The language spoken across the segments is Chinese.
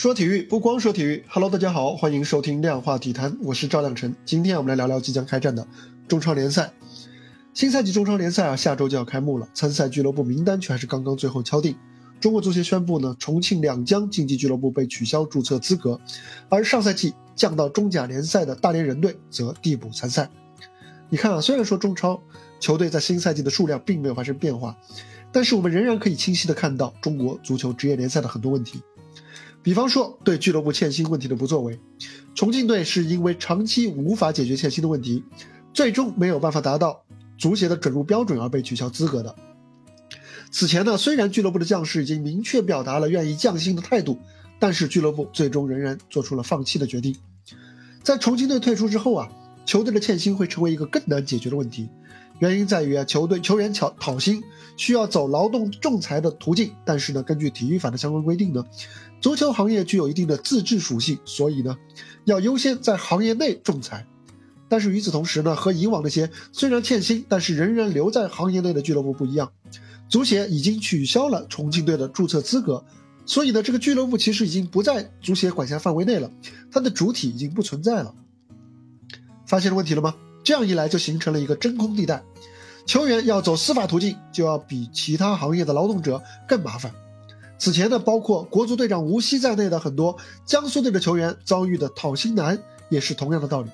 说体育不光说体育，Hello，大家好，欢迎收听量化体坛，我是赵亮晨。今天我们来聊聊即将开战的中超联赛。新赛季中超联赛啊，下周就要开幕了，参赛俱乐部名单却还是刚刚最后敲定。中国足协宣布呢，重庆两江竞技俱乐部被取消注册资格，而上赛季降到中甲联赛的大连人队则递补参赛。你看啊，虽然说中超球队在新赛季的数量并没有发生变化，但是我们仍然可以清晰的看到中国足球职业联赛的很多问题。比方说对俱乐部欠薪问题的不作为，重庆队是因为长期无法解决欠薪的问题，最终没有办法达到足协的准入标准而被取消资格的。此前呢，虽然俱乐部的将士已经明确表达了愿意降薪的态度，但是俱乐部最终仍然做出了放弃的决定。在重庆队退出之后啊，球队的欠薪会成为一个更难解决的问题。原因在于啊，球队球员讨讨薪需要走劳动仲裁的途径，但是呢，根据体育法的相关规定呢，足球行业具有一定的自治属性，所以呢，要优先在行业内仲裁。但是与此同时呢，和以往那些虽然欠薪，但是仍然留在行业内的俱乐部不一样，足协已经取消了重庆队的注册资格，所以呢，这个俱乐部其实已经不在足协管辖范围内了，它的主体已经不存在了。发现了问题了吗？这样一来就形成了一个真空地带，球员要走司法途径，就要比其他行业的劳动者更麻烦。此前呢，包括国足队长吴曦在内的很多江苏队的球员遭遇的讨薪难，也是同样的道理。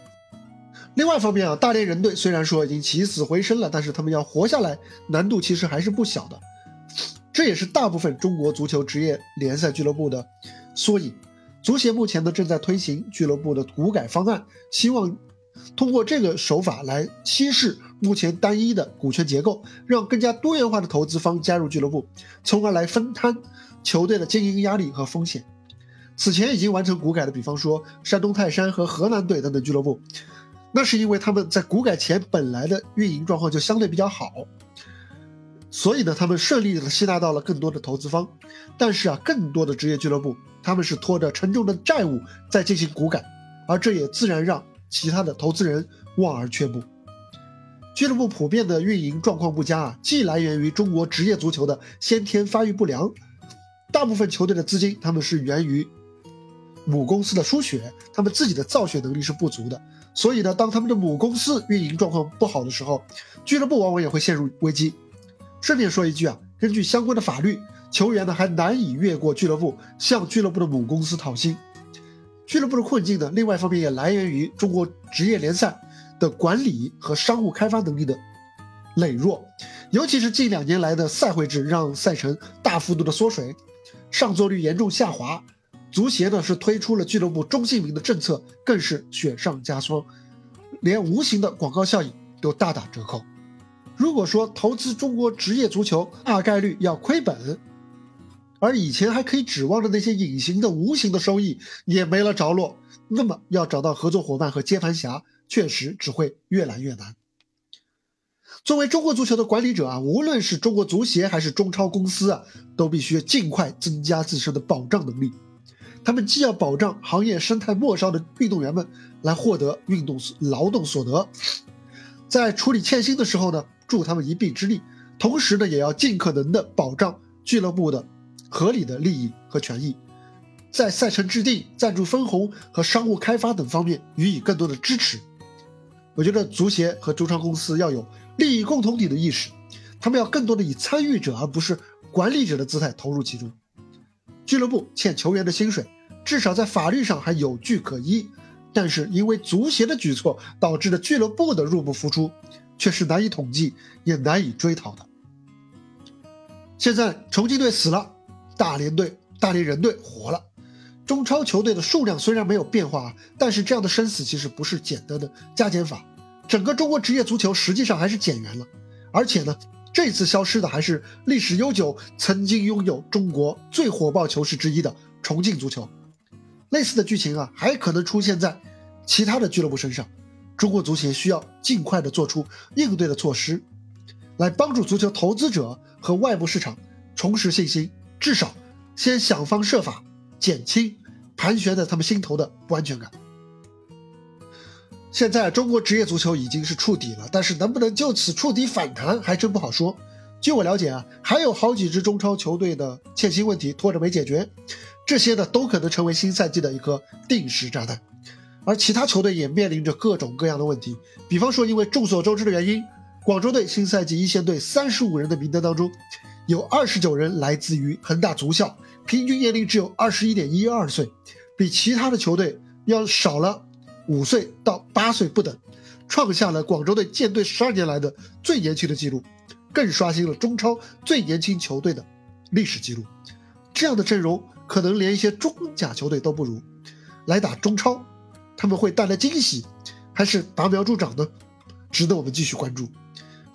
另外一方面啊，大连人队虽然说已经起死回生了，但是他们要活下来，难度其实还是不小的。这也是大部分中国足球职业联赛俱乐部的缩影。足协目前呢，正在推行俱乐部的股改方案，希望。通过这个手法来稀释目前单一的股权结构，让更加多元化的投资方加入俱乐部，从而来分摊球队的经营压力和风险。此前已经完成股改的，比方说山东泰山和河南队等等俱乐部，那是因为他们在股改前本来的运营状况就相对比较好，所以呢，他们顺利的吸纳到了更多的投资方。但是啊，更多的职业俱乐部他们是拖着沉重的债务在进行股改，而这也自然让。其他的投资人望而却步，俱乐部普遍的运营状况不佳啊，既来源于中国职业足球的先天发育不良，大部分球队的资金他们是源于母公司的输血，他们自己的造血能力是不足的，所以呢，当他们的母公司运营状况不好的时候，俱乐部往往也会陷入危机。顺便说一句啊，根据相关的法律，球员呢还难以越过俱乐部向俱乐部的母公司讨薪。俱乐部的困境呢，另外一方面也来源于中国职业联赛的管理和商务开发能力的羸弱，尤其是近两年来的赛会制让赛程大幅度的缩水，上座率严重下滑。足协呢是推出了俱乐部中性名的政策，更是雪上加霜，连无形的广告效应都大打折扣。如果说投资中国职业足球大概率要亏本。而以前还可以指望着那些隐形的、无形的收益也没了着落，那么要找到合作伙伴和接盘侠，确实只会越来越难。作为中国足球的管理者啊，无论是中国足协还是中超公司啊，都必须尽快增加自身的保障能力。他们既要保障行业生态末梢的运动员们来获得运动劳动所得，在处理欠薪的时候呢，助他们一臂之力，同时呢，也要尽可能的保障俱乐部的。合理的利益和权益，在赛程制定、赞助分红和商务开发等方面予以更多的支持。我觉得足协和中超公司要有利益共同体的意识，他们要更多的以参与者而不是管理者的姿态投入其中。俱乐部欠球员的薪水，至少在法律上还有据可依，但是因为足协的举措导致的俱乐部的入不敷出，却是难以统计也难以追讨的。现在重庆队死了。大连队、大连人队活了，中超球队的数量虽然没有变化，但是这样的生死其实不是简单的加减法，整个中国职业足球实际上还是减员了。而且呢，这次消失的还是历史悠久、曾经拥有中国最火爆球市之一的重庆足球。类似的剧情啊，还可能出现在其他的俱乐部身上。中国足协需要尽快的做出应对的措施，来帮助足球投资者和外部市场重拾信心。至少，先想方设法减轻盘旋在他们心头的不安全感。现在中国职业足球已经是触底了，但是能不能就此触底反弹，还真不好说。据我了解啊，还有好几支中超球队的欠薪问题拖着没解决，这些呢都可能成为新赛季的一颗定时炸弹。而其他球队也面临着各种各样的问题，比方说，因为众所周知的原因，广州队新赛季一线队三十五人的名单当中，有二十九人来自于恒大足校，平均年龄只有二十一点一二岁，比其他的球队要少了五岁到八岁不等，创下了广州队建队十二年来的最年轻的记录，更刷新了中超最年轻球队的历史记录。这样的阵容可能连一些中甲球队都不如，来打中超。他们会带来惊喜，还是拔苗助长呢？值得我们继续关注。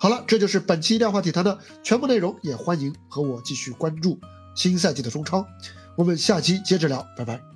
好了，这就是本期量化体坛的全部内容，也欢迎和我继续关注新赛季的中超。我们下期接着聊，拜拜。